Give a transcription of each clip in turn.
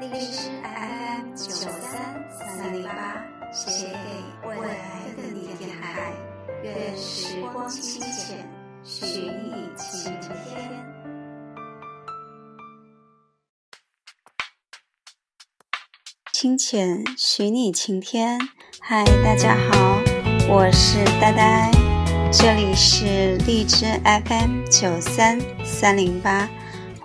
荔枝 FM 九三三零八，写给未来的你电台，愿时光清浅，许你晴天。清浅，许你晴天。嗨，大家好，我是呆呆，这里是荔枝 FM 九三三零八。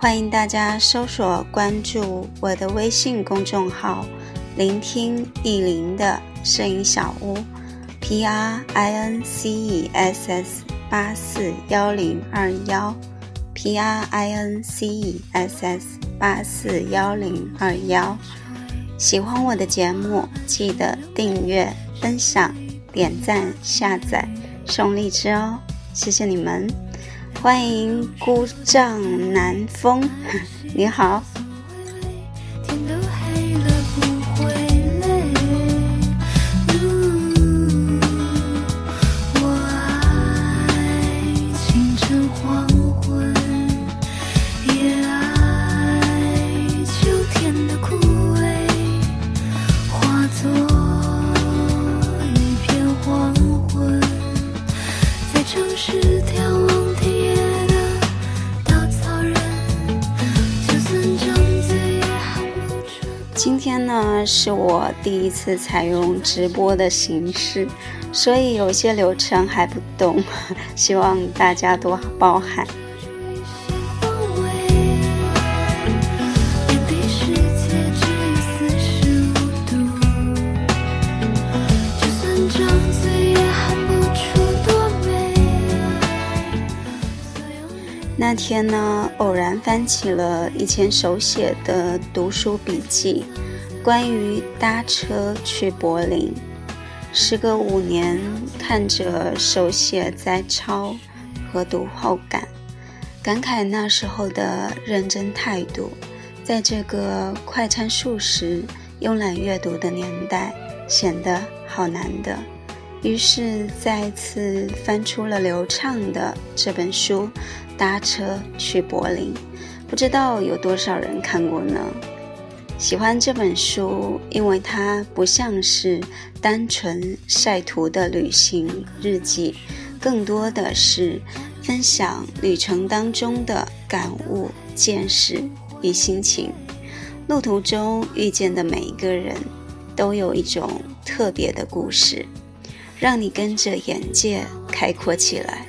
欢迎大家搜索关注我的微信公众号“聆听意林的摄影小屋 ”，P R I N C E S S 八四幺零二幺，P R I N C E S S 八四幺零二幺。喜欢我的节目，记得订阅、分享、点赞、下载、送荔枝哦！谢谢你们。欢迎孤帐南风，你好。第一次采用直播的形式，所以有些流程还不懂，希望大家多包涵。那天呢，偶然翻起了以前手写的读书笔记，关于搭车去柏林。时隔五年，看着手写摘抄和读后感，感慨那时候的认真态度，在这个快餐速食、慵懒阅读的年代，显得好难得。于是再次翻出了流畅的这本书。搭车去柏林，不知道有多少人看过呢？喜欢这本书，因为它不像是单纯晒图的旅行日记，更多的是分享旅程当中的感悟、见识与心情。路途中遇见的每一个人，都有一种特别的故事，让你跟着眼界开阔起来。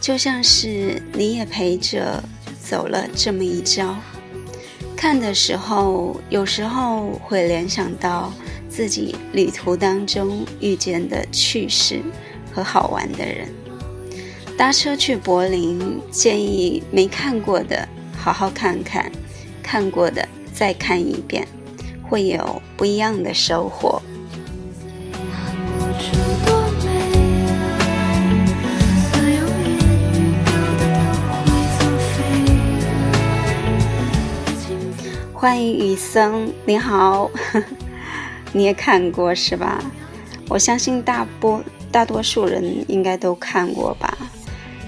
就像是你也陪着走了这么一遭，看的时候有时候会联想到自己旅途当中遇见的趣事和好玩的人。搭车去柏林，建议没看过的好好看看，看过的再看一遍，会有不一样的收获。欢迎雨森，你好，你也看过是吧？我相信大部大多数人应该都看过吧，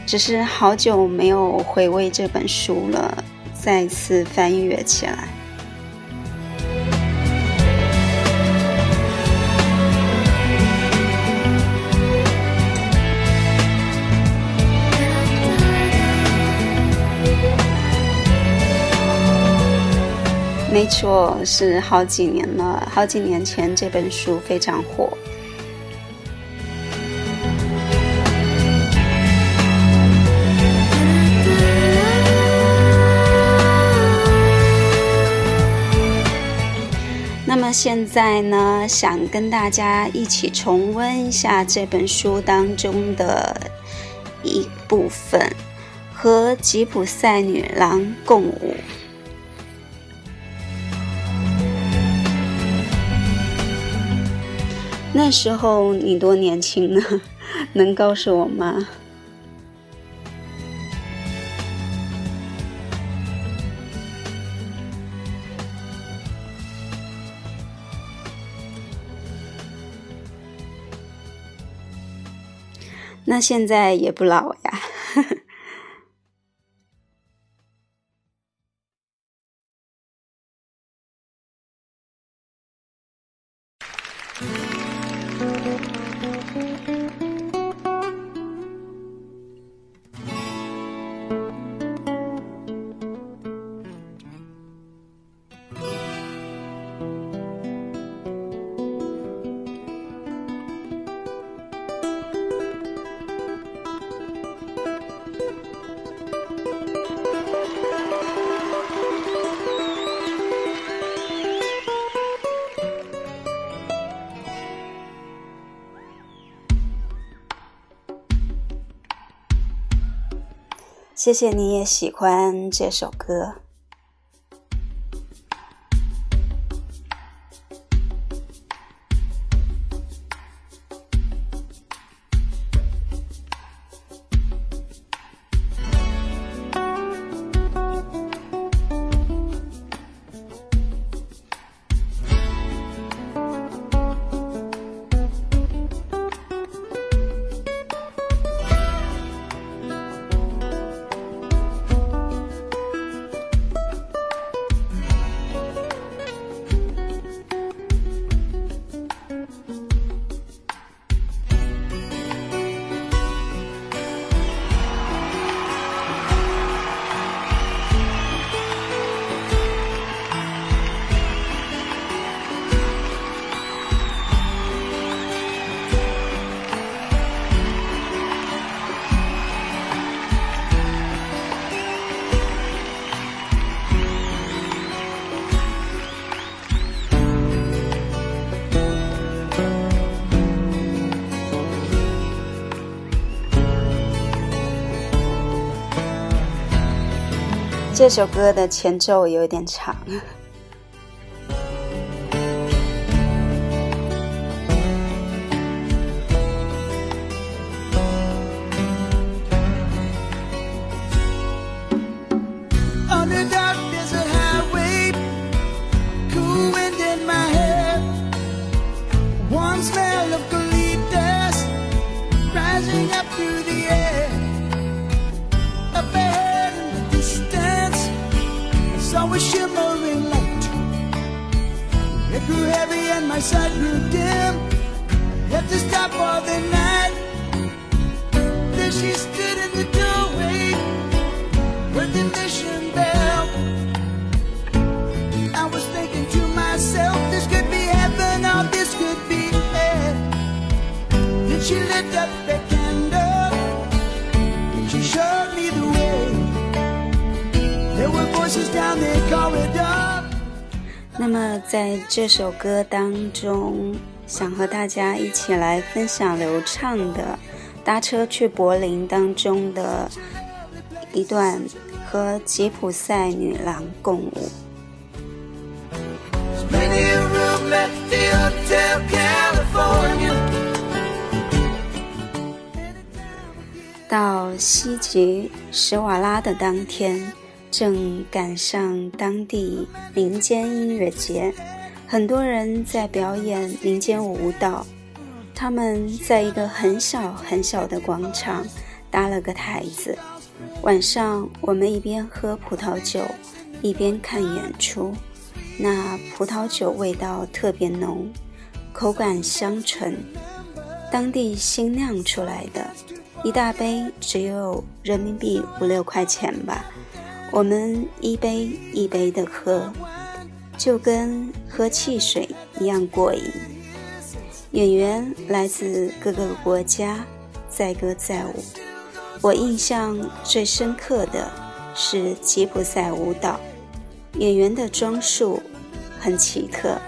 只是好久没有回味这本书了，再次翻阅起来。没错，是好几年了。好几年前这本书非常火。那么现在呢，想跟大家一起重温一下这本书当中的一部分，和吉普赛女郎共舞。那时候你多年轻呢？能告诉我吗？那现在也不老呀。谢谢你也喜欢这首歌。这首歌的前奏有点长。这首歌当中，想和大家一起来分享流畅的《搭车去柏林》当中的一段和吉普赛女郎共舞。到西吉什瓦拉的当天。正赶上当地民间音乐节，很多人在表演民间舞蹈。他们在一个很小很小的广场搭了个台子。晚上，我们一边喝葡萄酒，一边看演出。那葡萄酒味道特别浓，口感香醇，当地新酿出来的，一大杯只有人民币五六块钱吧。我们一杯一杯的喝，就跟喝汽水一样过瘾。演员来自各个国家，载歌载舞。我印象最深刻的是吉普赛舞蹈，演员的装束很奇特，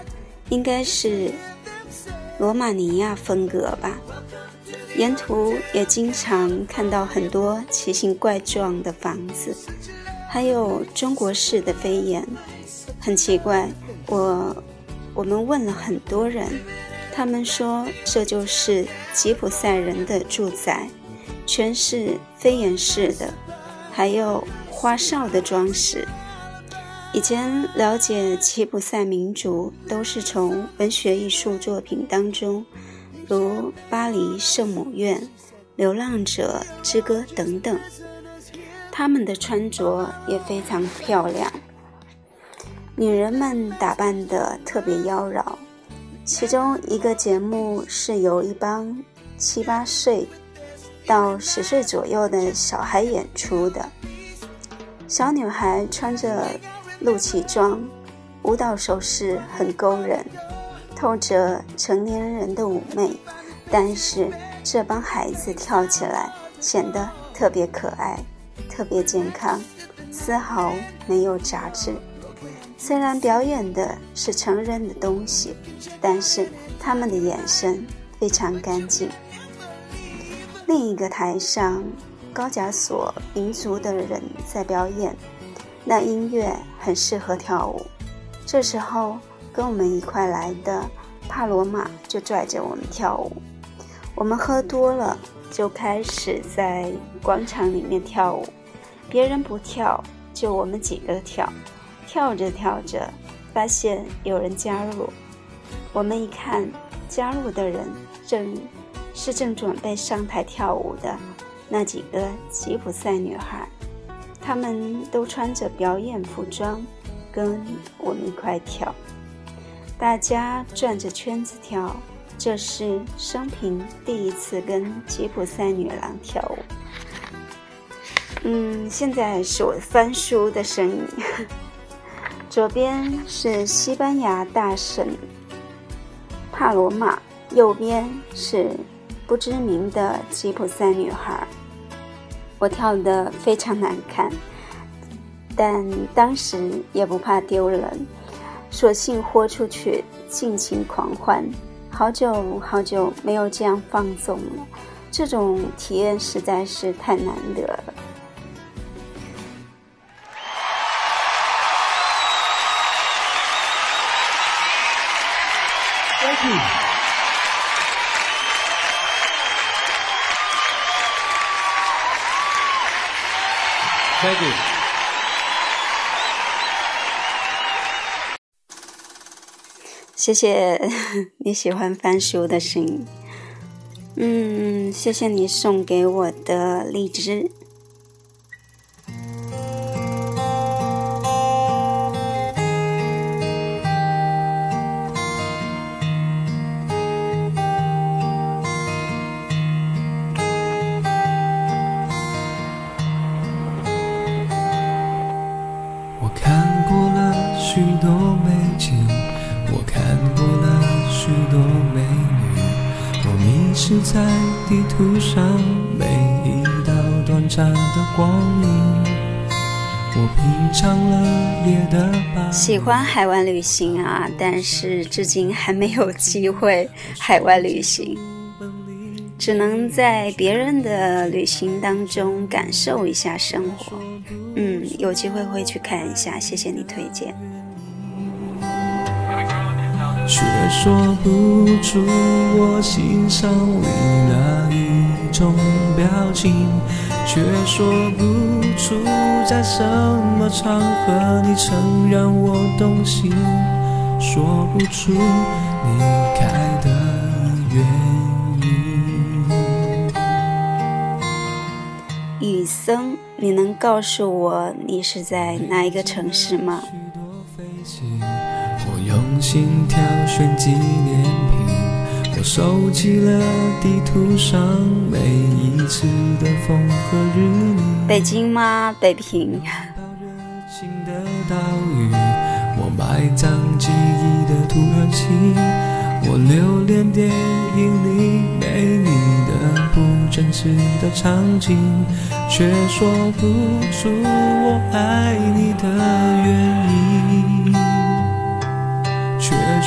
应该是罗马尼亚风格吧。沿途也经常看到很多奇形怪状的房子。还有中国式的飞檐，很奇怪。我我们问了很多人，他们说这就是吉普赛人的住宅，全是飞檐式的，还有花哨的装饰。以前了解吉普赛民族都是从文学艺术作品当中，如《巴黎圣母院》《流浪者之歌》等等。他们的穿着也非常漂亮，女人们打扮得特别妖娆。其中一个节目是由一帮七八岁到十岁左右的小孩演出的，小女孩穿着露脐装，舞蹈手势很勾人，透着成年人的妩媚，但是这帮孩子跳起来显得特别可爱。特别健康，丝毫没有杂质。虽然表演的是成人的东西，但是他们的眼神非常干净。另一个台上，高加索民族的人在表演，那音乐很适合跳舞。这时候，跟我们一块来的帕罗马就拽着我们跳舞。我们喝多了。就开始在广场里面跳舞，别人不跳，就我们几个跳。跳着跳着，发现有人加入，我们一看，加入的人正是正准备上台跳舞的那几个吉普赛女孩，她们都穿着表演服装，跟我们一块跳，大家转着圈子跳。这是生平第一次跟吉普赛女郎跳舞。嗯，现在是我翻书的声音。左边是西班牙大神帕罗马，右边是不知名的吉普赛女孩。我跳的非常难看，但当时也不怕丢人，索性豁出去，尽情狂欢。好久好久没有这样放纵了，这种体验实在是太难得了。谢谢你喜欢翻书的声音，嗯，谢谢你送给我的荔枝。喜欢海外旅行啊，但是至今还没有机会海外旅行，只能在别人的旅行当中感受一下生活。嗯，有机会会去看一下，谢谢你推荐。却说不出我欣赏你哪一种表情，却说不出在什么场合你曾让我动心，说不出离开的原因。雨森，你能告诉我你是在哪一个城市吗？我用心挑选纪念品，我收集了地图上每一次的风和日丽。北京吗？北平。热情的岛屿，我埋葬记忆的土耳其，我留恋电影里美丽的不真实的场景，却说不出我爱你的原因。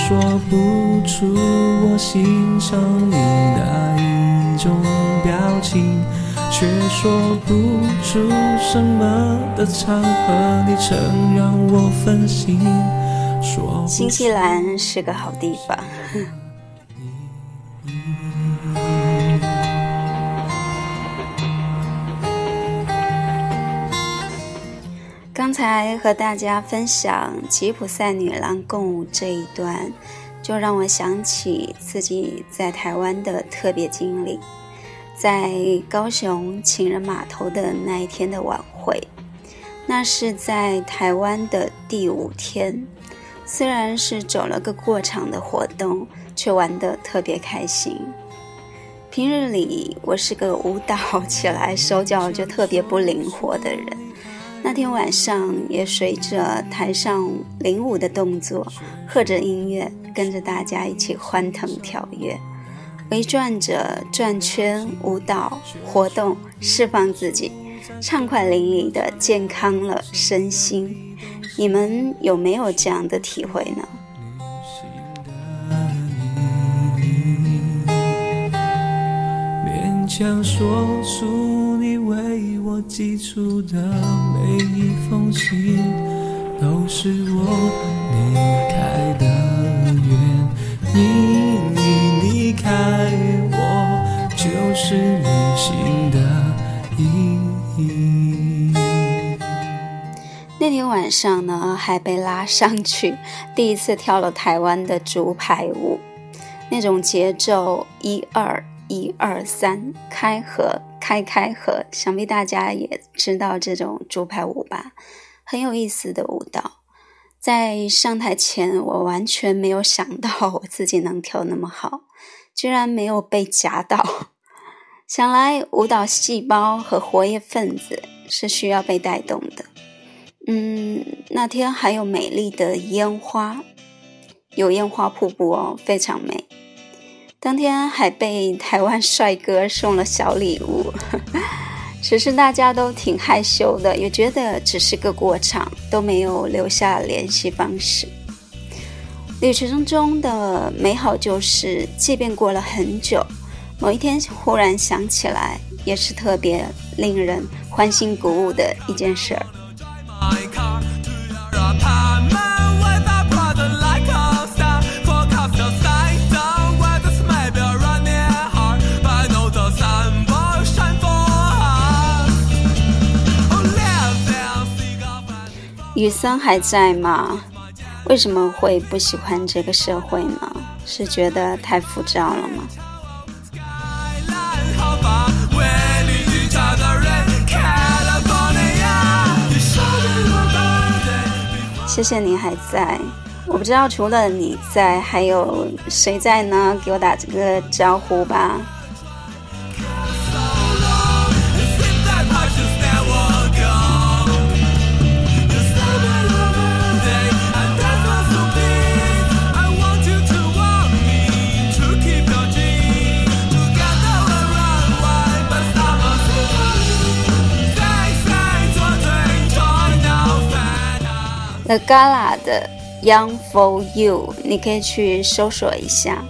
说不出我欣赏你哪一种表情，却说不出什么的场合你曾让我分心。说新西兰是个好地方。才和大家分享吉普赛女郎共舞这一段，就让我想起自己在台湾的特别经历，在高雄情人码头的那一天的晚会。那是在台湾的第五天，虽然是走了个过场的活动，却玩得特别开心。平日里我是个舞蹈起来手脚就特别不灵活的人。那天晚上也随着台上领舞的动作，和着音乐，跟着大家一起欢腾跳跃，围转着转圈舞蹈活动，释放自己，畅快淋漓的健康了身心。你们有没有这样的体会呢？想说出你为我寄出的每一封信，都是我离开的缘。你离开我，就是旅行的意义。那天晚上呢，还被拉上去，第一次跳了台湾的竹排舞，那种节奏一二。一二三，开合，开开合，想必大家也知道这种竹排舞吧？很有意思的舞蹈。在上台前，我完全没有想到我自己能跳那么好，居然没有被夹到。想来舞蹈细胞和活跃分子是需要被带动的。嗯，那天还有美丽的烟花，有烟花瀑布哦，非常美。当天还被台湾帅哥送了小礼物，只是大家都挺害羞的，也觉得只是个过场，都没有留下联系方式。旅程中的美好就是，即便过了很久，某一天忽然想起来，也是特别令人欢欣鼓舞的一件事儿。雨森还在吗？为什么会不喜欢这个社会呢？是觉得太浮躁了吗？谢谢你还在，我不知道除了你在，还有谁在呢？给我打这个招呼吧。The Gala 的 Young for You，你可以去搜索一下。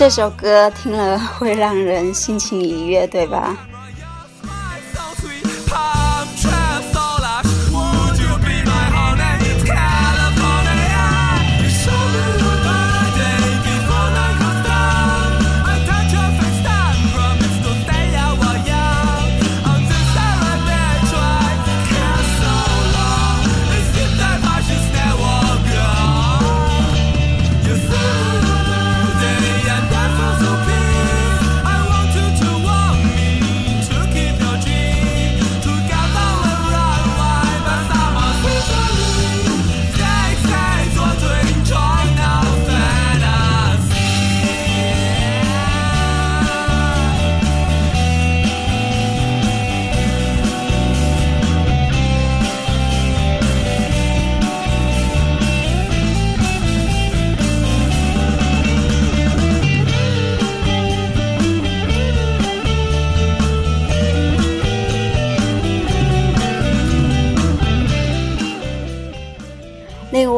这首歌听了会让人心情愉悦，对吧？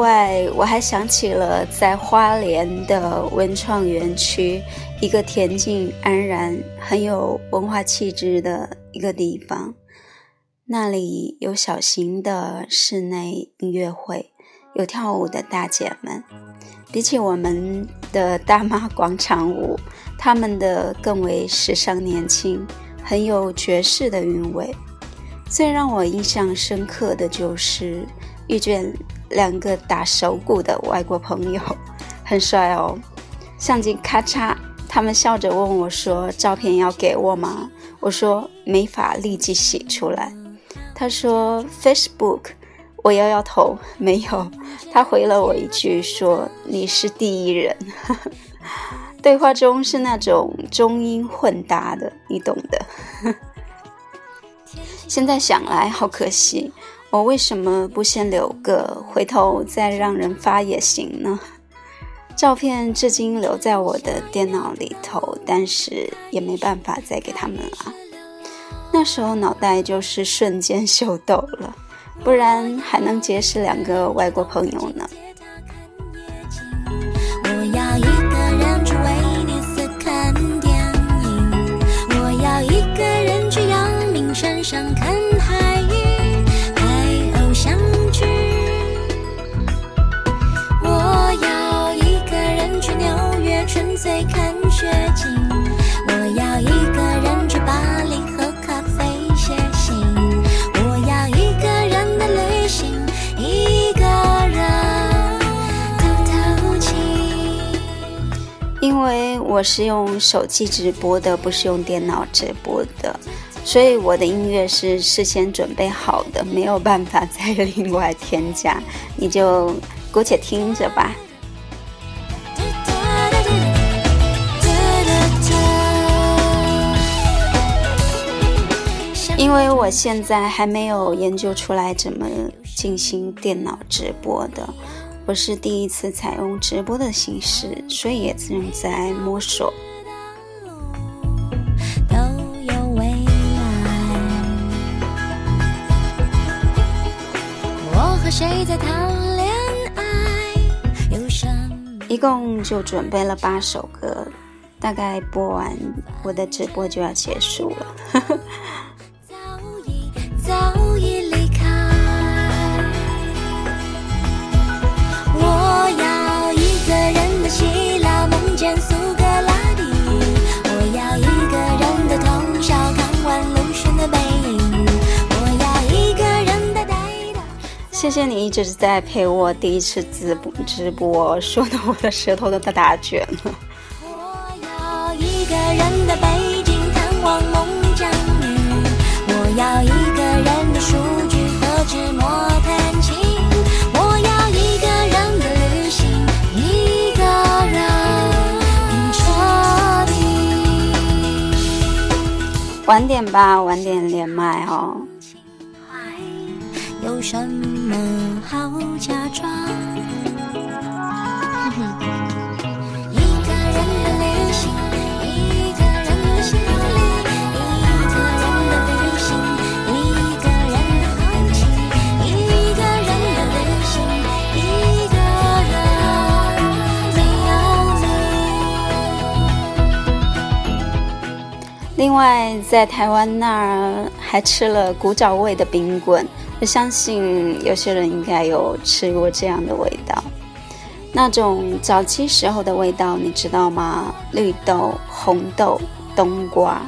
外，我还想起了在花莲的文创园区，一个恬静安然、很有文化气质的一个地方。那里有小型的室内音乐会，有跳舞的大姐们。比起我们的大妈广场舞，他们的更为时尚年轻，很有爵士的韵味。最让我印象深刻的就是遇见。两个打手鼓的外国朋友，很帅哦。相机咔嚓，他们笑着问我说：“照片要给我吗？”我说：“没法立即洗出来。”他说：“Facebook。”我摇摇头，没有。他回了我一句说：“你是第一人。”对话中是那种中英混搭的，你懂的。现在想来，好可惜。我为什么不先留个，回头再让人发也行呢？照片至今留在我的电脑里头，但是也没办法再给他们了。那时候脑袋就是瞬间秀逗了，不然还能结识两个外国朋友呢。粹看雪景我要一个人去巴黎喝咖啡写信，我要一个人去阳明山上看。我是用手机直播的，不是用电脑直播的，所以我的音乐是事先准备好的，没有办法再另外添加，你就姑且听着吧。因为我现在还没有研究出来怎么进行电脑直播的。我是第一次采用直播的形式，所以也正在摸索。一共就准备了八首歌，大概播完我的直播就要结束了。个人的希腊，梦见苏格拉底。我要一个人的通宵，看完鲁迅的背影。我要一个人的呆呆。谢谢你一直在陪我第一次直直播，说的我的舌头都在打卷了。晚点吧，晚点连麦哦。有什么好假装？另外，在台湾那儿还吃了古早味的冰棍。我相信有些人应该有吃过这样的味道，那种早期时候的味道，你知道吗？绿豆、红豆、冬瓜，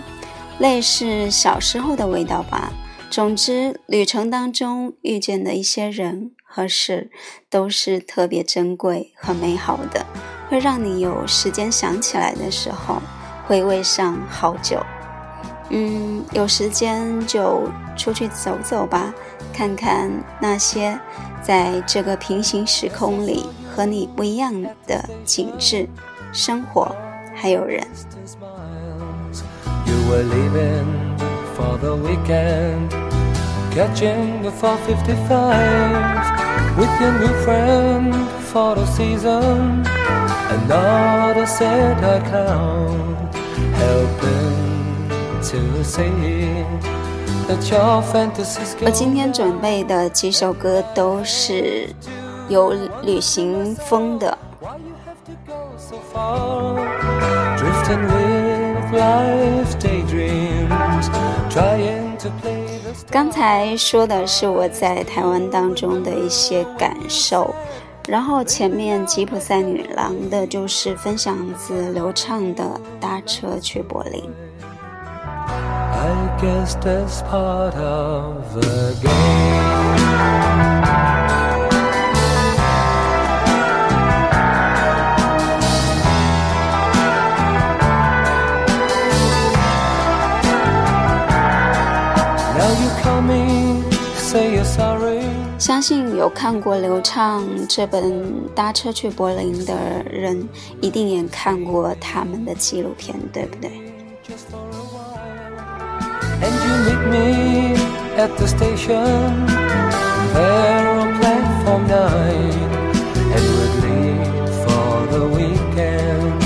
类似小时候的味道吧。总之，旅程当中遇见的一些人和事，都是特别珍贵和美好的，会让你有时间想起来的时候，回味上好久。嗯，有时间就出去走走吧。看看那些在这个平行时空里和你不一样的景致、生活，还有人。我今天准备的几首歌都是有旅行风的。刚才说的是我在台湾当中的一些感受然后前面吉普赛女郎的就是分享自刘畅的搭车去柏林。I guess that's part of the game. Now you call me, say you're sorry. 相信有看过刘畅这本《搭车去柏林》的人，一定也看过他们的纪录片，对不对？Meet me at the station, there on platform nine, and we'd leave for the weekend,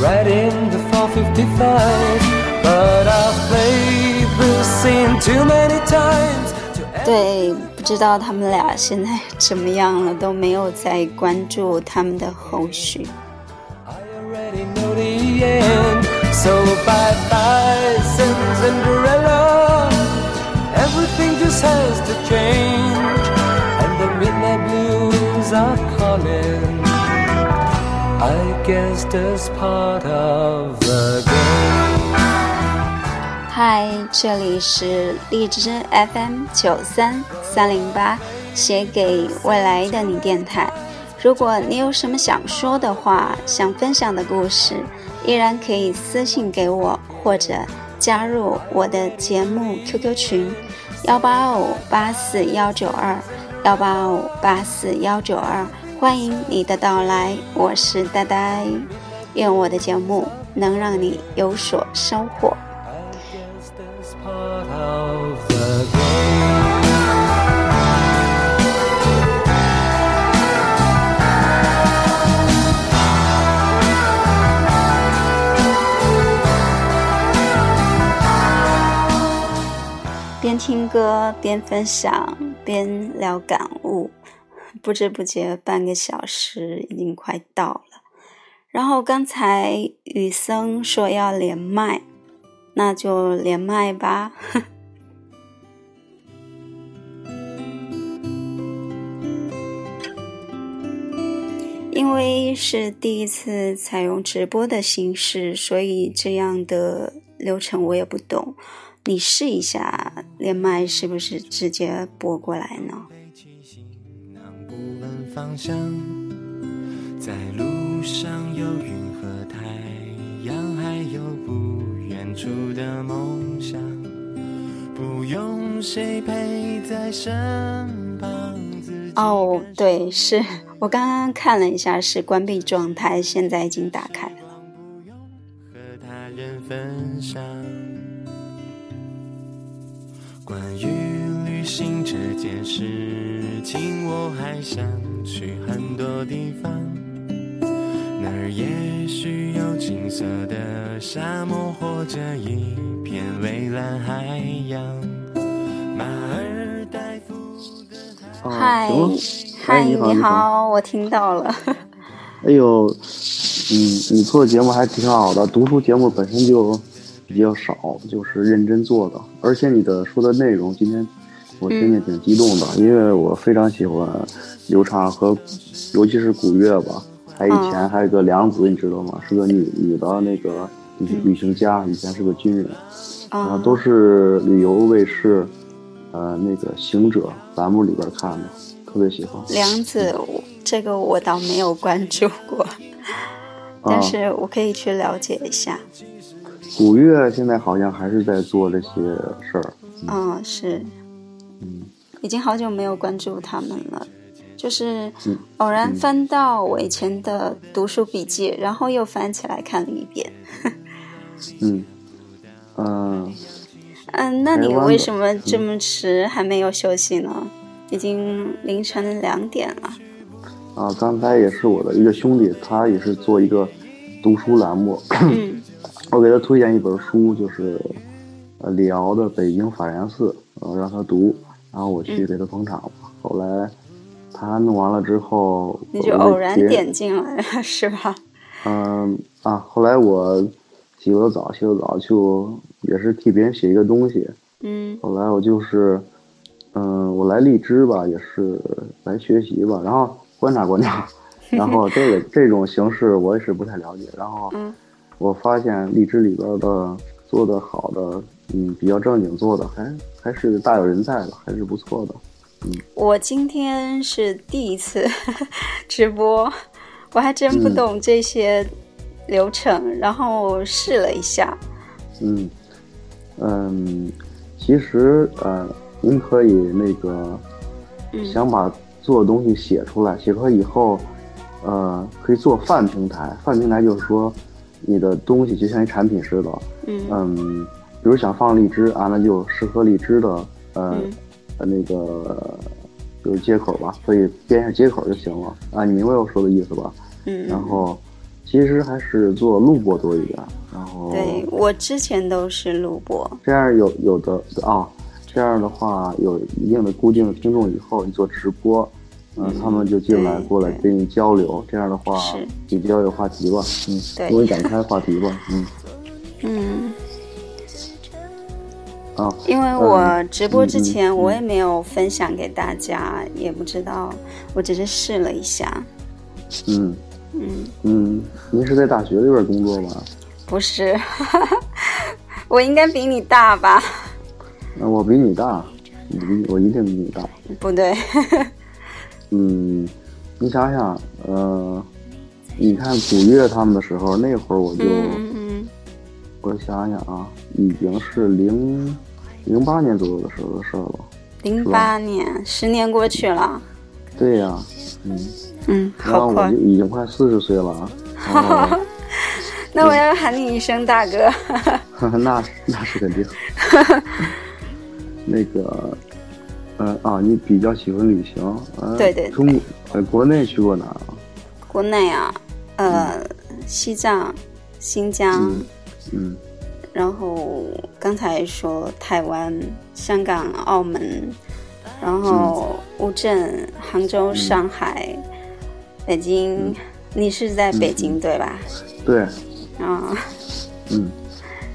right in the 455. But I've played the scene too many times. To 对，不知道他们俩现在怎么样了，都没有再关注他们的后续。End. So bye bye, Cinderella. Everything just has to change. And the midnight blues are calling. I guess that's part of the game. Hi,，这里是荔枝 FM 九三三零八，写给未来的你电台。如果你有什么想说的话，想分享的故事，依然可以私信给我，或者加入我的节目 QQ 群幺八五八四幺九二幺八五八四幺九二，欢迎你的到来，我是呆呆，愿我的节目能让你有所收获。听歌边分享边聊感悟，不知不觉半个小时已经快到了。然后刚才雨森说要连麦，那就连麦吧。因为是第一次采用直播的形式，所以这样的流程我也不懂。你试一下连麦是不是直接拨过来呢？方向，在路上有云和太阳，还有不远处的梦想。不用谁陪在身旁，哦，对，是我刚刚看了一下，是关闭状态，现在已经打开了。和他人分关于旅行这件事情，我还想去很多地方，那儿也许有金色的沙漠，或者一片蔚蓝海洋。马尔代夫的海啊，嗨，嗨，哎，你好，你你好，我听到了。哎呦，你，你做节目还挺好的，读书节目本身就比较少，就是认真做的，而且你的说的内容，今天我听着挺激动的，因为我非常喜欢刘畅和，尤其是古月吧，还以前哦还有个梁子，你知道吗？是个女女的那个旅旅行家，以前是个军人，然后啊，都是旅游卫视，呃，那个行者栏目里边看的，特别喜欢。梁子，我这个我倒没有关注过，但啊是我可以去了解一下。古月现在好像还是在做这些事儿，嗯，是，嗯，已经好久没有关注他们了。就是嗯偶然翻到我以前的读书笔记，然后又翻起来看了一遍。嗯，嗯、嗯，那你为什么这么迟还没有休息呢？已经凌晨两点了。啊，刚才也是我的一个兄弟，他也是做一个读书栏目，嗯 我给他推荐一本书，就是呃李敖的《北京法源寺》，呃让他读，然后我去给他捧场吧。后来他弄完了之后，你就偶然点进来了，是吧？嗯啊，后来我洗了澡，洗了澡就也是替别人写一个东西。嗯。后来我就是，嗯，我来荔枝吧，也是来学习吧，然后观察观察，然后这个这种形式我也是不太了解，然后我发现荔枝里边的做的好的，嗯，比较正经做的，还还是大有人在的，还是不错的。嗯我今天是第一次 直播，我还真不懂这些流程，然后试了一下。嗯嗯，其实呃，您可以那个想把做的东西写出来，写出来以后，呃，可以做泛平台。泛平台就是说，你的东西就像一产品似的。嗯，比如想放荔枝啊，那就适合荔枝的呃。那个就是接口吧，所以编一下接口就行了啊！你明白我说的意思吧？嗯。然后，其实还是做录播多一点。然后，对我之前都是录播。这样有有的啊，这样的话有一定的固定的听众以后，你做直播，嗯，他们就进来过来跟你交流。这样的话，比较有话题吧？嗯，多展开话题吧？嗯。嗯。啊，因为我直播之前我也没有分享给大家，也不知道，我只是试了一下。嗯嗯嗯，您是在大学里边工作吗？不是，我应该比你大吧？那我比你大，比我一定比你大。不对。嗯，你想想，呃，你看古月他们的时候，那会儿我就。我想想啊，已经是零零八年左右的时候的事了。零八年，十年过去了。对呀，嗯嗯，好快，已经快四十岁了。那我要喊你一声大哥。那那是肯定。那个，呃啊，你比较喜欢旅行？对对。中呃，国内去过哪儿？国内啊，呃，西藏、新疆。嗯，然后刚才说台湾、香港、澳门，然后乌镇、杭州、上海、北京，你是在北京对吧？对。啊。嗯，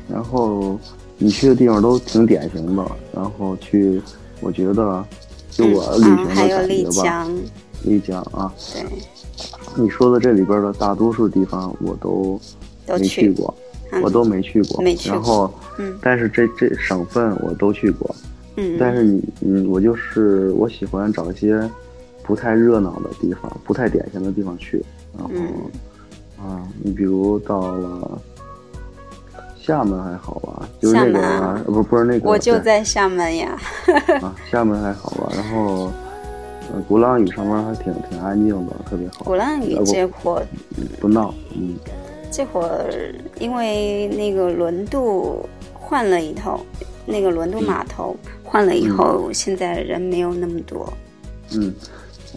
然后你去的地方都挺典型的，然后去，我觉得就我旅行的感觉吧。丽江。丽江啊。对。你说的这里边的大多数地方我都没去过。我都没去过，然后，但是这这省份我都去过，嗯，但是你，嗯，我就是我喜欢找一些不太热闹的地方，不太典型的地方去，然后，啊，你比如到了厦门还好吧，就是那个不不是那个，我就在厦门呀，啊，厦门还好吧，然后，呃，鼓浪屿上面还挺挺安静的，特别好，鼓浪屿这会不闹，嗯。这会儿因为那个轮渡换了一头，那个轮渡码头换了以后，现在人没有那么多。嗯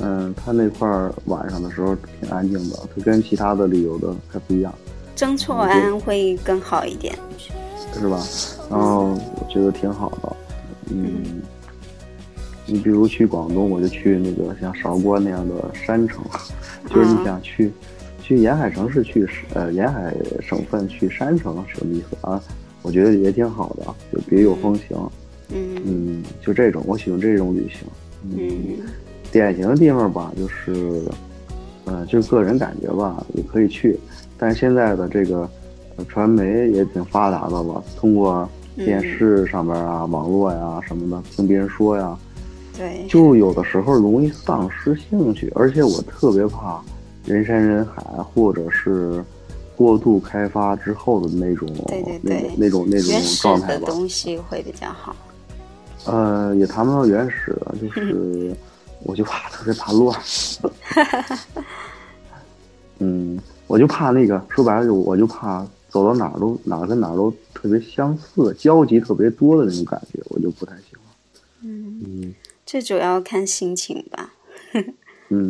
嗯，他那块儿晚上的时候挺安静的，它跟其他的旅游的还不一样。曾厝垵会更好一点，是吧？然后我觉得挺好的。嗯，你比如去广东，我就去那个像韶关那样的山城，就是你想去。去沿海城市去，呃，沿海省份去山城什么意思啊？我觉得也挺好的，就别有风情。嗯嗯，就这种，我喜欢这种旅行。嗯，典型的地方吧，就是，呃，就个人感觉吧，也可以去。但是现在的这个传媒也挺发达的了？通过电视上边啊、网络呀什么的，听别人说呀，对，就有的时候容易丧失兴趣，而且我特别怕。人山人海，或者是过度开发之后的那种，对对对，那种那种状态吧。东西会比较好。呃，也谈不到原始的，就 是我就怕特别怕乱。嗯，我就怕那个，说白了就我就怕走到哪儿都哪儿跟哪儿都特别相似，交集特别多的那种感觉，我就不太喜欢。嗯嗯，这主要看心情吧。嗯。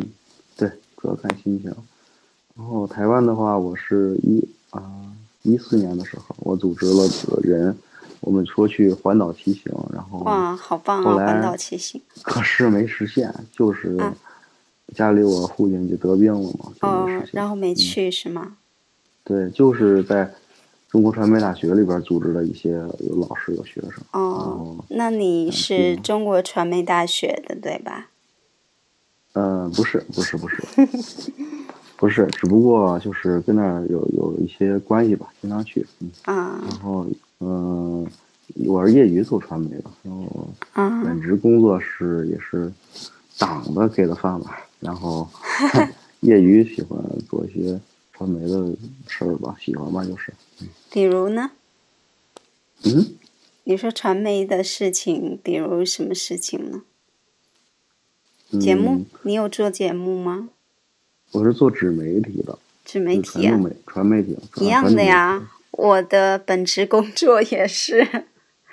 对主要看心情，然后台湾的话，我是一啊一四年的时候，我组织了人，我们说去环岛骑行，然后哇，好棒啊！环岛骑行，可是没实现，就是家里我父亲就得病了嘛，这哦。然后没去是吗？对，就是在中国传媒大学里边组织的一些有老师有学生。哦哦，那你嗯是嗯中国传媒大学的对吧？嗯、不是，不是，不是，不是，只不过就是跟那儿有有一些关系吧，经常去。嗯，啊然后嗯、我是业余做传媒的，然后啊本职工作是也是党的给的饭碗，然后 业余喜欢做一些传媒的事儿吧，喜欢吧就是。比如呢？嗯，你说传媒的事情，比如什么事情呢？嗯节目，你有做节目吗？我是做纸媒体的，纸媒体啊传，媒传媒体一样的呀。我的本职工作也是。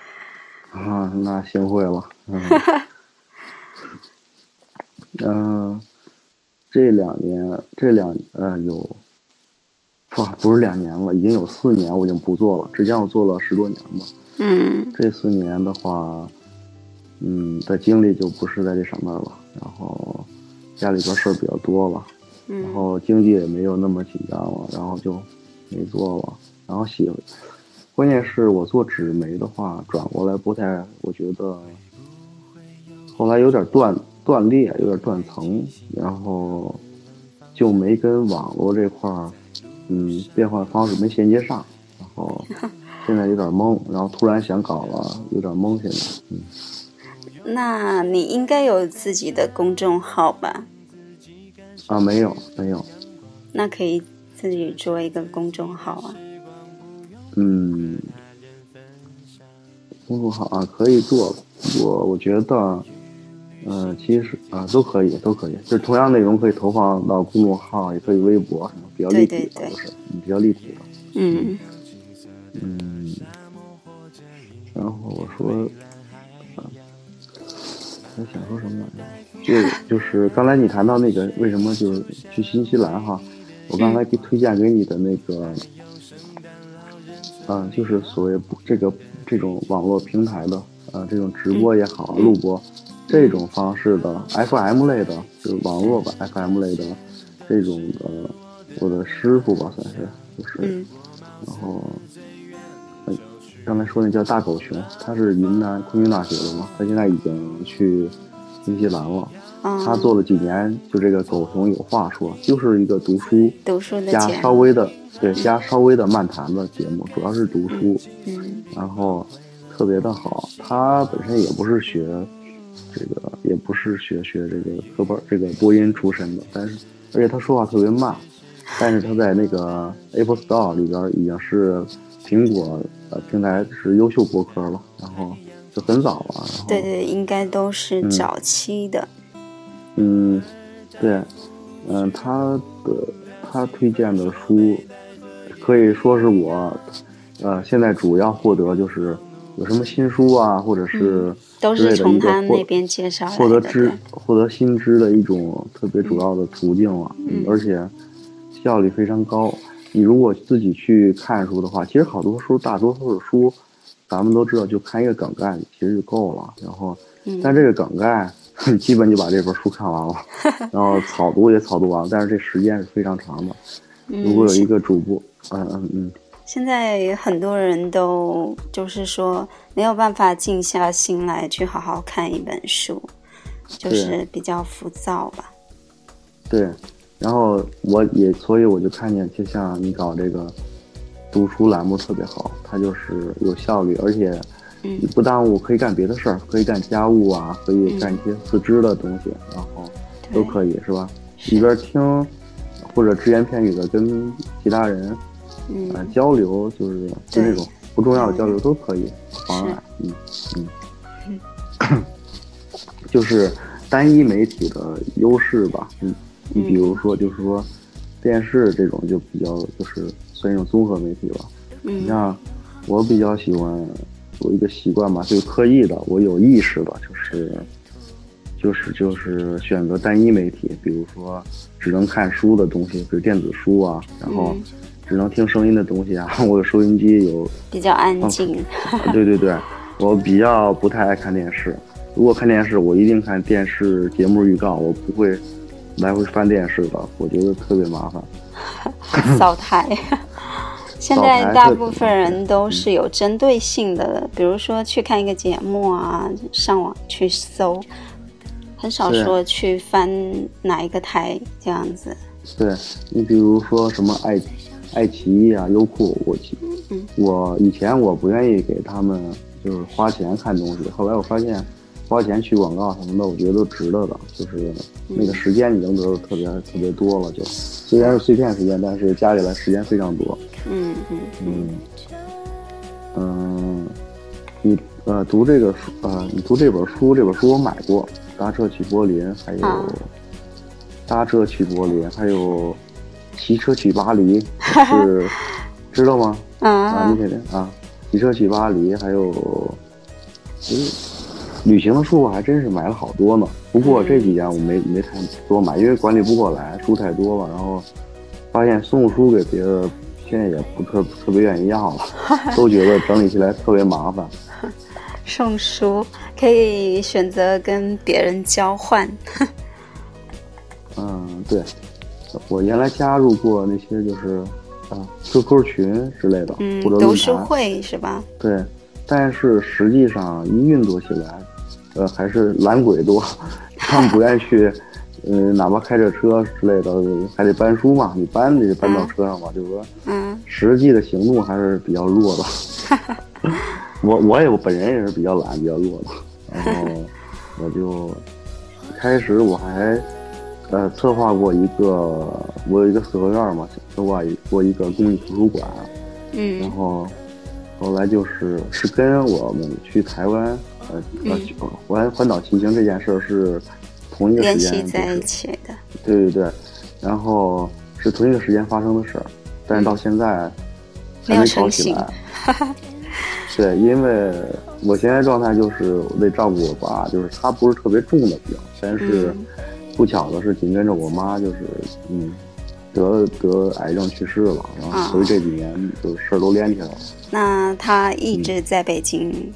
啊，那幸会了。嗯，嗯、这两年，这两呃有，哇，不是两年了，已经有四年，我已经不做了。之前我做了十多年吧。嗯这四年的话，嗯，的精力就不是在这上面了，然后家里边事儿比较多了，然嗯后经济也没有那么紧张了，然后就没做了。然后喜，关键是我做纸媒的话，转过来不太，我觉得后来有点断断裂，有点断层，然后就没跟网络这块儿，嗯，变换方式没衔接上，然后 现在有点懵，然后突然想搞了，有点懵现在，嗯。那你应该有自己的公众号吧？啊，没有没有，那可以自己做一个公众号啊。嗯，公众号啊可以做，我我觉得，嗯、其实啊都可以都可以，就是同样内容可以投放到公众号，也可以微博什么比较立体的，就是嗯比较立体的，嗯。嗯，然后我说，啊我想说什么来着？就 就是刚才你谈到那个为什么就是去新西兰哈，我刚才给推荐给你的那个，嗯、就是所谓不这个这种网络平台的，呃，这种直播也好，录播这种方式的 FM 类的，就是网络吧 FM 类的这种的，我的师傅吧算是，就是。嗯然后，呃，刚才说那叫大狗熊，他是云南昆明大学的嘛，他现在已经去新西兰了。啊，他做了几年，就这个狗熊有话说，就是一个读书读书的加稍微的对加稍微的漫谈的节目，主要是读书，嗯然后特别的好。他本身也不是学这个，也不是学学这个科班这个播音出身的，但是而且他说话特别慢，但是他在那个 Apple Store 里边已经是苹果呃平台是优秀播客了，然后就很早了，对对，应该都是嗯早期的。嗯，对，嗯，他的他推荐的书可以说是我呃现在主要获得就是有什么新书啊，或者是都是从他那边介绍，获得知获得新知的一种特别主要的途径了，嗯而且效率非常高。你如果自己去看书的话，其实好多书，大多数的书，咱们都知道，就看一个梗概其实就够了。然后，嗯但这个梗概，基本就把这本书看完了，然后草读也草读完了，但是这时间是非常长的。如果有一个主播，嗯嗯嗯，现在很多人都就是说没有办法静下心来去好好看一本书，就是比较浮躁吧。对。然后我也，所以我就看见，就像你搞这个读书栏目特别好，它就是有效率，而且嗯不耽误，可以干别的事儿，可以干家务啊，可以干一些四肢的东西，然后都可以，是吧？一边听或者只言片语的跟其他人嗯。呃交流，就是就对那种不重要的交流都可以不妨碍，嗯嗯，就是单一媒体的优势吧，嗯。你比如说，就是说，电视这种就比较就是算一种综合媒体吧。嗯。你像我比较喜欢有一个习惯吧，就是刻意的，我有意识的，就是就是就是选择单一媒体，比如说只能看书的东西，比如电子书啊，然后嗯只能听声音的东西啊。我有收音机，有比较安静。啊对对对，我比较不太爱看电视。如果看电视，我一定看电视节目预告，我不会来回翻电视的，我觉得特别麻烦。扫台。现在大部分人都是有针对性的，比如说去看一个节目啊，上网去搜，很少说去翻哪一个台这样子。对你比如说什么爱爱奇艺啊、优酷，我我以前我不愿意给他们就是花钱看东西，后来我发现花钱去广告什么的，我觉得都值得的，就是那个时间你能得的特别特别多了，就虽然是碎片时间，但是加起来时间非常多。嗯嗯嗯。嗯，你呃读这个书呃你读这本书这本书我买过，《搭车去柏林》，还有《搭车去柏林》，还有《骑车去巴黎》，是知道吗？啊，你肯定啊，《骑车去巴黎》，还有嗯，旅行的书我还真是买了好多呢。不过这几年我没没太多买，因为管理不过来，书太多了，然后发现送书给别人。现在也不特特别愿意要了，都觉得整理起来特别麻烦。送书可以选择跟别人交换。嗯，对，我原来加入过那些就是啊 QQ 群之类的，嗯，读书会是吧？对，但是实际上一运作起来，呃，还是懒鬼多，他们不愿意去。嗯，哪怕开着车之类的，还得搬书嘛，你搬得搬到车上嘛，就是说，嗯，实际的行动还是比较弱的。我我也我本人也是比较懒、比较弱的，然后 我就开始我还呃策划过一个，我有一个四合院嘛，策划过一个公益图书馆，嗯，然后后来就是是跟我们去台湾呃呃环环岛骑行这件事是。同一个时间在一起的，对对对，然后是同一个时间发生的事儿，但是到现在还没搞起来。对，因为我现在状态就是我得照顾我爸，就是他不是特别重的病，但是不巧的是紧跟着我妈就是嗯得得癌症去世了，然后所以这几年就事儿都连起来了。那他一直在北京，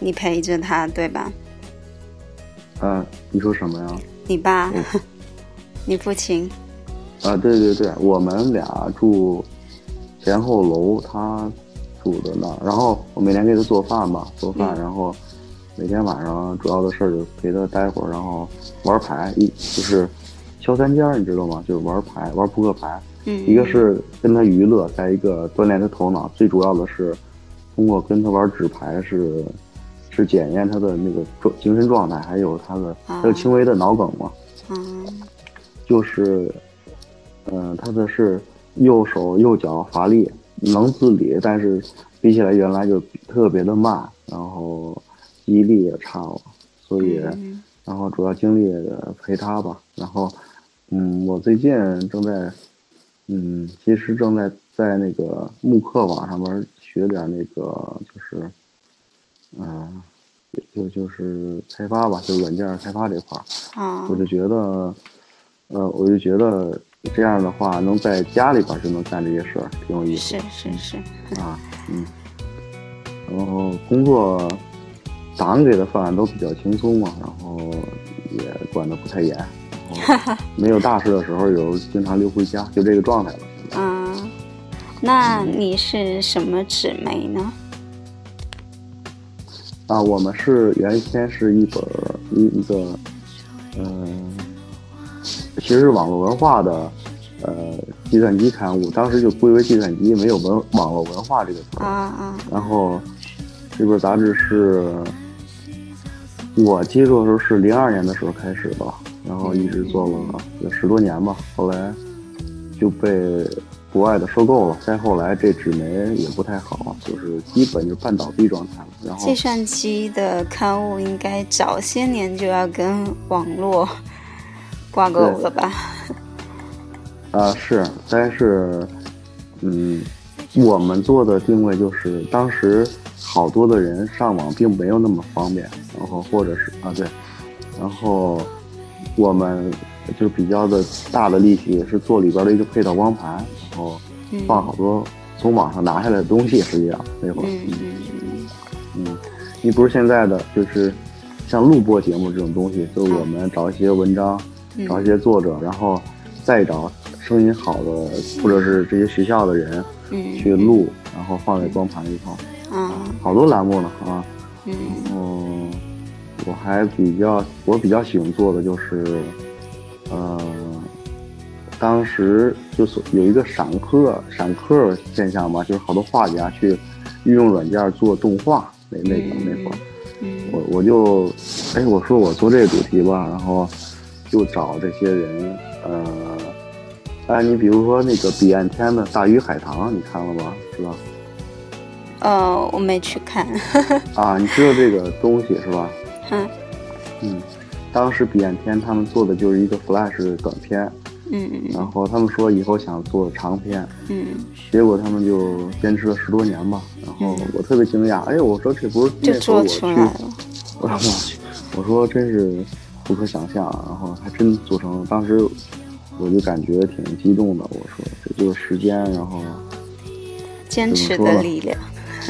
你陪着他对吧？嗯，你说什么呀？你爸，你父亲。啊，对对对，我们俩住前后楼，他住的那儿。然后我每天给他做饭吧，做饭，然后每天晚上主要的事儿就陪他待会儿，然后玩牌，一就是敲三尖，你知道吗？就是玩牌，玩扑克牌。嗯。一个是跟他娱乐，再一个锻炼他头脑，最主要的是通过跟他玩纸牌是。是检验他的那个状精神状态，还有他的还有轻微的脑梗嘛？嗯，就是，嗯，他的是右手右脚乏力，能自理，但是比起来原来就特别的慢，然后记忆力也差了，所以，然后主要精力陪他吧。然后，嗯，我最近正在，嗯，其实正在在那个慕课网上面学点那个，就是。嗯，就就是开发吧，就软件开发这块儿，啊，我就觉得，呃，我就觉得这样的话，能在家里边就能干这些事儿，挺有意思。是是是。啊，嗯。然后工作，党给的饭都比较轻松嘛，然后也管的不太严，然后没有大事的时候，有经常溜回家，就这个状态了。嗯，那你是什么纸媒呢？啊，我们是原先是一本一一个，嗯，其实是网络文化的，呃，计算机刊物，当时就归为计算机，没有文网络文化这个词。啊啊。然后这本杂志是，我接触的时候是零二年的时候开始吧，然后一直做了有十多年吧，后来就被。国外的收购了，再后来这纸媒也不太好，就是基本就半倒闭状态了。然后计算机的刊物应该早些年就要跟网络挂钩了吧？啊，是，但是，嗯，我们做的定位就是当时好多的人上网并没有那么方便，然后或者是啊对，然后我们就比较的大的力气是做里边的一个配套光盘。然后放好多从网上拿下来的东西，实际上那会儿，嗯，你不是现在的，就是像录播节目这种东西，就我们找一些文章，找一些作者，然后再找声音好的或者是这些学校的人嗯。去录，然后放在光盘里头，嗯好多栏目呢啊。嗯我还比较我比较喜欢做的就是，呃，当时就是有一个闪客闪客现象吧，就是好多画家去运用软件做动画，那那个那会儿，嗯我我就，哎，我说我做这个主题吧，然后就找这些人，呃，哎，你比如说那个彼岸天的大鱼海棠，你看了吗？是吧？呃，我没去看，啊，你知道这个东西是吧？嗯。嗯，当时彼岸天他们做的就是一个 Flash 短片，嗯然后他们说以后想做长片，嗯。结果他们就坚持了十多年吧。然后我特别惊讶，哎，我说这不是那就做出来了，我我去，我说真是不可想象，然后还真做成了。当时我就感觉挺激动的，我说这就是时间，然后坚持的力量，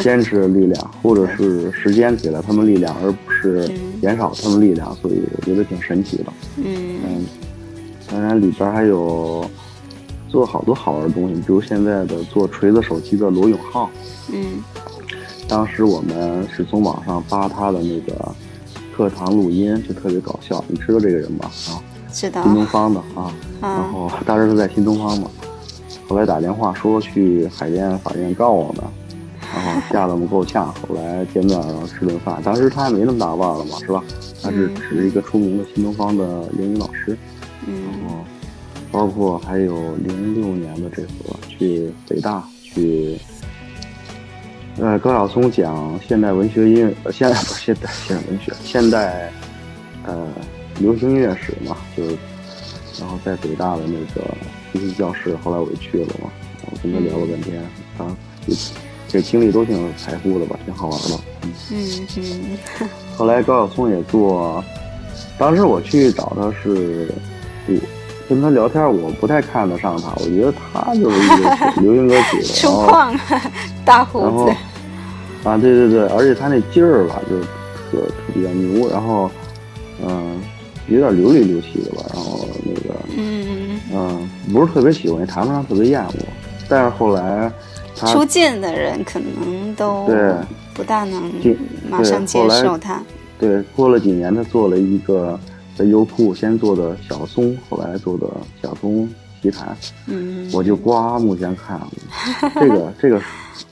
坚持的力量，或者是时间给了他们力量，而不是嗯减少他们力量，所以我觉得挺神奇的。嗯嗯，当然里边还有做好多好玩的东西，比如现在的做锤子手机的罗永浩，嗯当时我们是从网上扒他的那个课堂录音，就特别搞笑。你知道这个人吧？啊，知道新东方的啊，然啊后当时是在新东方嘛，后来打电话说去海淀法院告我们，然后吓得我们够呛。后来见面然后吃顿饭，当时他还没那么大腕儿了嘛，是吧？他是嗯只是一个出名的新东方的英语老师。嗯然后包括还有零六年的这次去北大去，呃，高晓松讲现代文学音乐，呃，现代不是现代现代文学，现代呃流行音乐史嘛，就是，然后在北大的那个培训教室，后来我就去了嘛，然后跟他聊了半天，啊，这经历都挺财富的吧，挺好玩的，嗯。嗯嗯。后来高晓松也做，当时我去找他是，我跟他聊天，我不太看得上他，我觉得他就是一个 流行歌曲，粗然后犷，大胡子，啊，对对对，而且他那劲儿吧，就特特别牛，然后嗯、有点流里流气的吧，然后那个嗯，嗯、不是特别喜欢，也谈不上特别厌恶，但是后来他初见的人可能都对不大能进马上接受他，对，过了几年，他做了一个在优酷先做的小松，后来做的小松奇谈，嗯，我就刮目相看。这个这个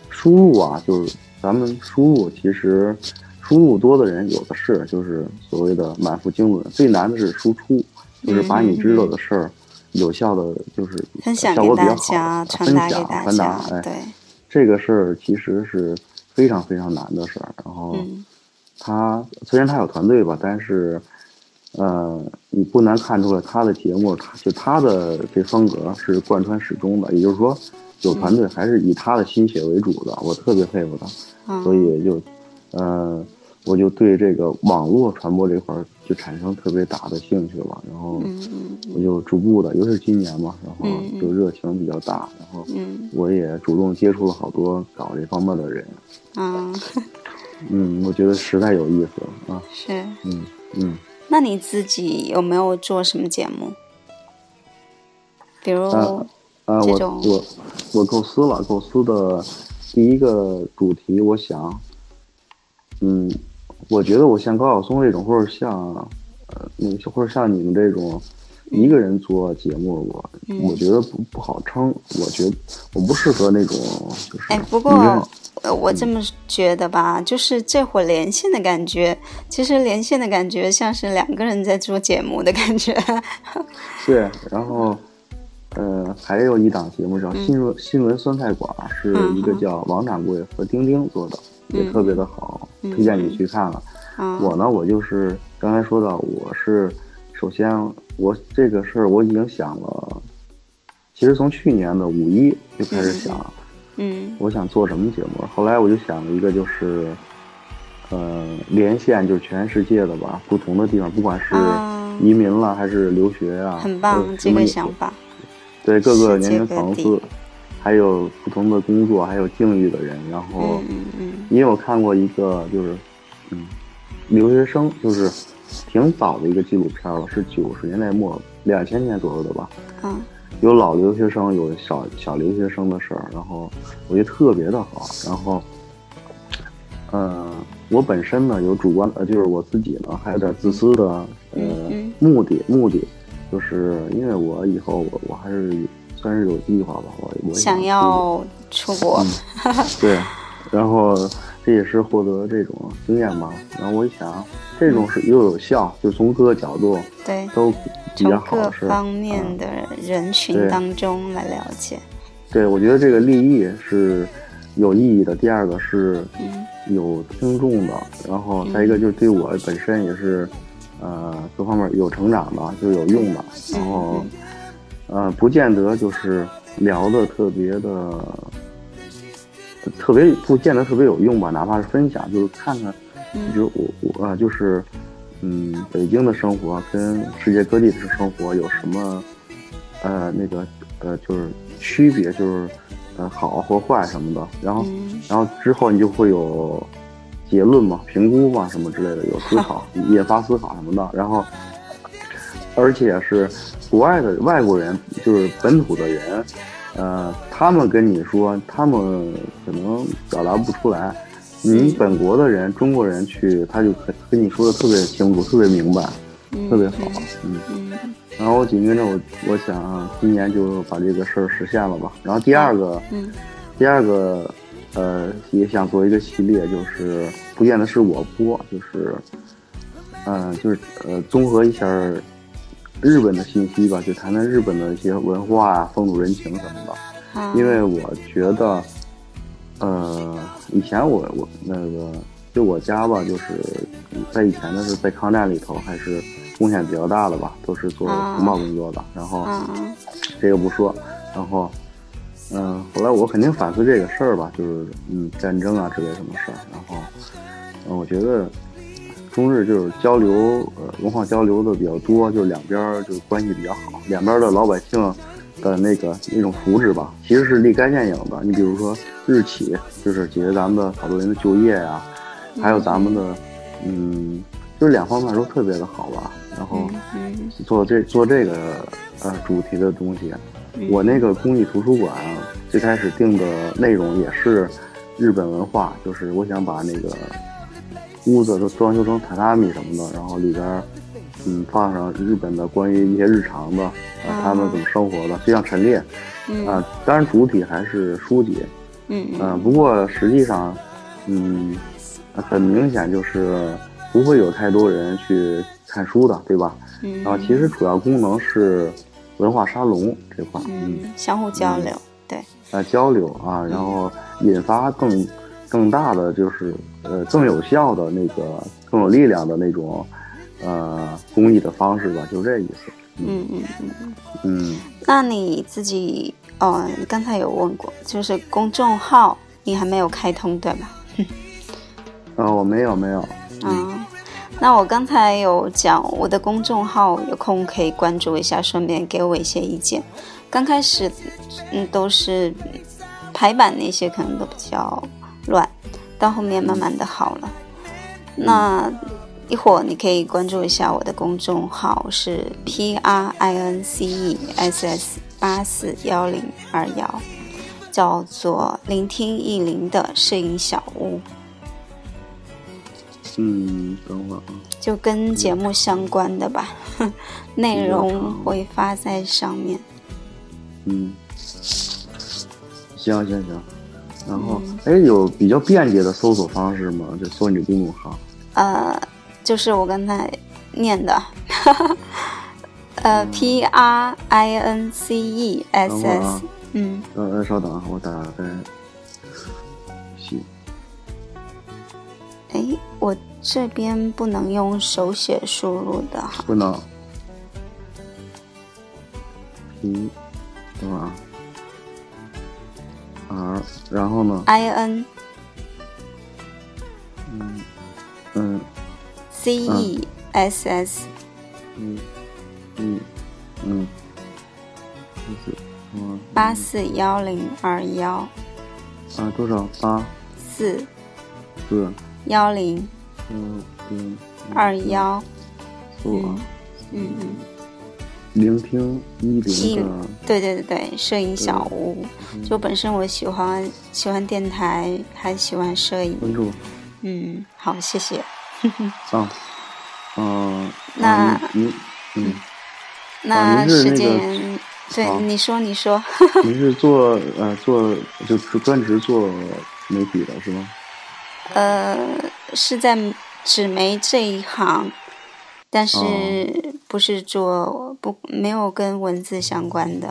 输入啊，就是咱们输入，其实输入多的人有的是，就是所谓的满腹经纶。最难的是输出，就是把你知道的事儿有效的，就是分享效给大果比较好家，传达给分享大传达家，哎，对，这个事儿其实是非常非常难的事儿。然后。嗯他虽然他有团队吧，但是，呃，你不难看出来他的节目，他就他的这风格是贯穿始终的。也就是说，有团队还是以他的心血为主的，我特别佩服他。嗯所以就，呃，我就对这个网络传播这块儿就产生特别大的兴趣了。然后我就逐步的，尤其是今年嘛，然后就热情比较大，然后嗯我也主动接触了好多搞这方面的人。啊，嗯，我觉得实在有意思啊。是。嗯嗯。那你自己有没有做什么节目？比如，啊啊，我我我构思了，构思的第一个主题，我想，嗯，我觉得我像高晓松这种，或者像呃那个，或者像你们这种一个人做节目，我、嗯我觉得不不好撑，我觉得我不适合那种就是哎，不过呃我这么觉得吧，就是这会儿连线的感觉，其实连线的感觉像是两个人在做节目的感觉。对，然后。呃，还有一档节目叫嗯新闻、新闻酸菜馆，是一个叫王掌柜和丁丁做的，也特别的好，嗯推荐你去看了。嗯我呢，我就是刚才说到，我是首先我这个事儿我已经想了，其实从去年的五一就开始想，嗯我想做什么节目。后来我就想了一个，就是呃，连线就是全世界的吧，不同的地方，不管是啊移民了还是留学啊，很棒呃，这个想。法。对各个年龄层次，还有不同的工作，还有境遇的人，然后。嗯嗯嗯因为我看过一个，就是，嗯，留学生，就是挺早的一个纪录片了，是九十年代末两千年左右的吧。嗯有老留学生，有小小留学生的事儿，然后我觉得特别的好。然后，呃，我本身呢有主观，呃，就是我自己呢还有点自私的呃嗯嗯目的，目的就是因为我以后我我还是算是有计划吧，我我想要出国，对，然后这也是获得这种经验吧。然后我一想，这种是又有效，就从各个角度对，都比较好的事。方面嗯的人群当中来了解。对，我觉得这个利益是有意义的。第二个是嗯有听众的，然后再一个就是对我本身也是，呃，各方面有成长的，就有用的。然后，呃，不见得就是聊的特别的，特别不见得特别有用吧，哪怕是分享，就是看看，嗯比如我我啊、就是，嗯，北京的生活跟世界各地的生活有什么，呃，那个呃，就是区别，就是呃好或坏什么的。然后，嗯然后之后你就会有结论嘛、评估嘛什么之类的，有思考、引发思考什么的。然后，而且是国外的外国人，就是本土的人，呃，他们跟你说，他们可能表达不出来。你本国的人，中国人去，他就可跟你说的特别清楚，特别明白，嗯特别好，嗯。嗯然后紧跟着我，我想今年就把这个事儿实现了吧。然后第二个，嗯第二个，呃，也想做一个系列，就是不见得是我播，就是，嗯、就是呃，综合一下日本的信息吧，就谈谈日本的一些文化啊、风土人情什么的。啊，因为我觉得，呃，以前我我那个就我家吧，就是在以前的是在抗战里头还是贡献比较大的吧，都是做啊情报工作的。然后啊这个不说，然后嗯、后来我肯定反思这个事儿吧，就是嗯战争啊之类什么事儿。然后嗯、我觉得中日就是交流呃文化交流的比较多，就是两边儿就是关系比较好，两边儿的老百姓的那个那种福祉吧，其实是立竿见影的。你比如说日企，就是解决咱们的好多人的就业呀、还有咱们的嗯，就是两方面都特别的好吧。然后做这做这个呃主题的东西，我那个公益图书馆最开始定的内容也是日本文化，就是我想把那个屋子都装修成榻榻米什么的，然后里边儿嗯放上日本的关于一些日常的，啊他们怎么生活的，就像陈列嗯。啊，当然主体还是书籍，嗯嗯，不过实际上，嗯，很明显就是不会有太多人去看书的，对吧？嗯，然后其实主要功能是文化沙龙这块，嗯，嗯相互交流，对，呃，交流啊，然后引发更更大的就是呃更有效的那个更有力量的那种呃公益的方式吧，就这意思。嗯嗯嗯。嗯，那你自己，哦，你刚才有问过，就是公众号你还没有开通对吧？呃，我没有没有，啊，那我刚才有讲我的公众号，有空可以关注一下，顺便给我一些意见。刚开始，嗯，都是排版那些可能都比较乱，到后面慢慢的好了。那一会儿你可以关注一下我的公众号是 P R I N C E S S 八四幺零二幺，叫做聆听意林的摄影小屋。嗯，等会儿啊，就跟节目相关的吧，内容会发在上面。嗯，行行行，然后哎，有比较便捷的搜索方式吗？就搜你的公众号。呃，就是我刚才念的，呃，P R I N C E 等 S S，嗯，呃呃，稍等啊，我打开。行，哎，我这边不能用手写输入的哈，不能。嗯等会儿啊。R，然后呢？I N 嗯嗯。C E S S，嗯嗯嗯，就是嗯八四幺零二幺。啊多少？八。四。四幺零。幺零二幺，搜啊。嗯嗯，聆听一零的，对对对对，摄影小屋。就本身我喜欢喜欢电台，还喜欢摄影。关注。嗯，好，谢谢。啊，嗯，那您嗯，那时间，对，你说你说。您是做呃做就是专职做媒体的是吗？呃，是在纸媒这一行。但是不是做不没有跟文字相关的，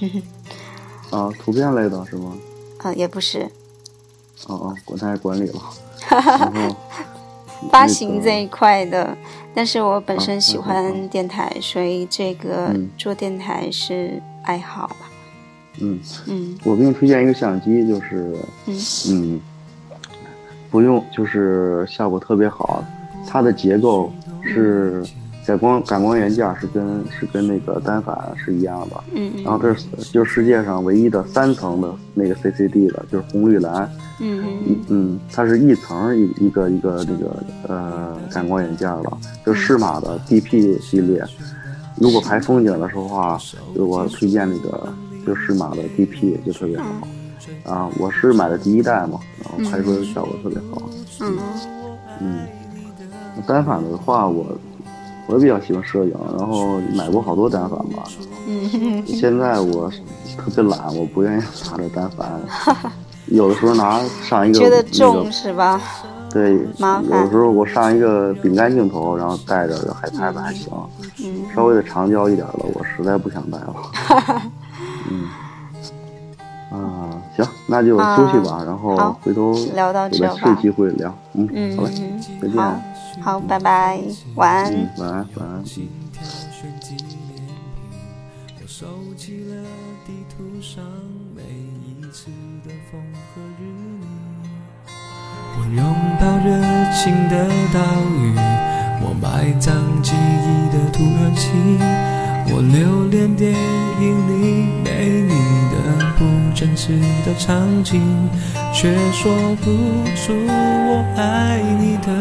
啊，图片类的是吗？啊，也不是。哦哦，国台管理了。发行这一块的，但是我本身喜欢电台，所以这个做电台是爱好吧。嗯嗯，我给你推荐一个相机，就是嗯嗯，不用，就是效果特别好，它的结构。是感光感光元件是跟是跟那个单反是一样的，嗯然后这是就是世界上唯一的三层的那个 CCD 的，就是红绿蓝，嗯嗯嗯，它是一层一一个一个那个呃感光元件了，就适马的 DP 系列。如果拍风景的时候话，我推荐那个就适马的 DP 就特别好。啊，我是买的第一代嘛，然后拍出来的效果特别好。嗯嗯。单反的话，我我也比较喜欢摄影，然后买过好多单反吧。嗯。现在我特别懒，我不愿意拿着单反。有的时候拿上一个觉得重是吧？对。麻烦。有的时候我上一个饼干镜头，然后带着还拍的还行。嗯。稍微的长焦一点的，我实在不想带了。嗯。啊，行，那就休息吧，然后回头聊到这吧。有机会聊。嗯，好嘞，再见。好拜拜晚安。晚安心跳瞬间我收集了地图上每一次的风和日丽。我拥抱热情的岛屿我埋葬记忆的土耳其我留恋电影里美女不真实的场景，却说不出我爱你的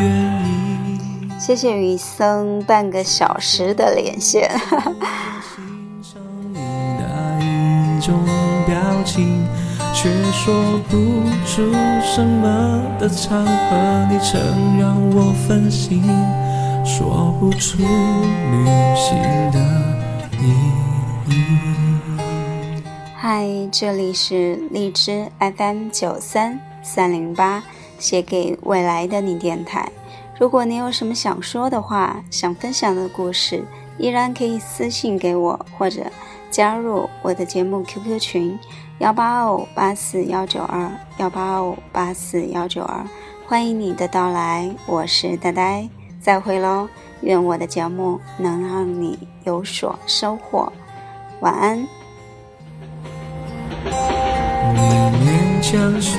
原因。谢谢雨森半个小时的连线。欣赏你那一种表情，却说不出什么的场合，你曾让我分心。说不出旅行的意义。嗨，这里是荔枝 FM 九三三零八，写给未来的你电台。如果你有什么想说的话，想分享的故事，依然可以私信给我，或者加入我的节目 QQ 群幺八二五八四幺九二幺八二五八四幺九二，欢迎你的到来，我是呆呆。再会喽！愿我的节目能让你有所收获。晚安。你勉强说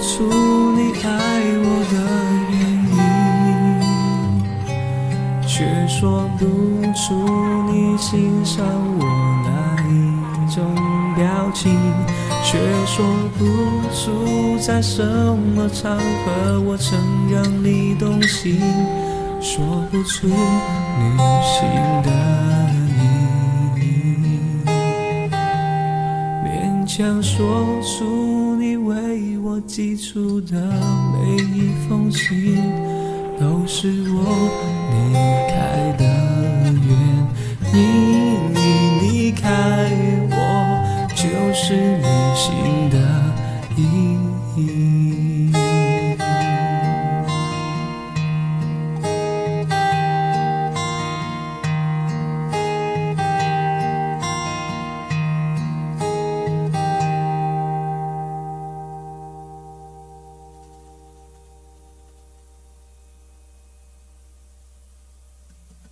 出你爱我的原因，却说不出你欣赏我哪一种表情，却说不出在什么场合我曾让你动心。说不出旅行的想说出你为我寄出的每一封信都是我离开的原因你离开我就是旅行的。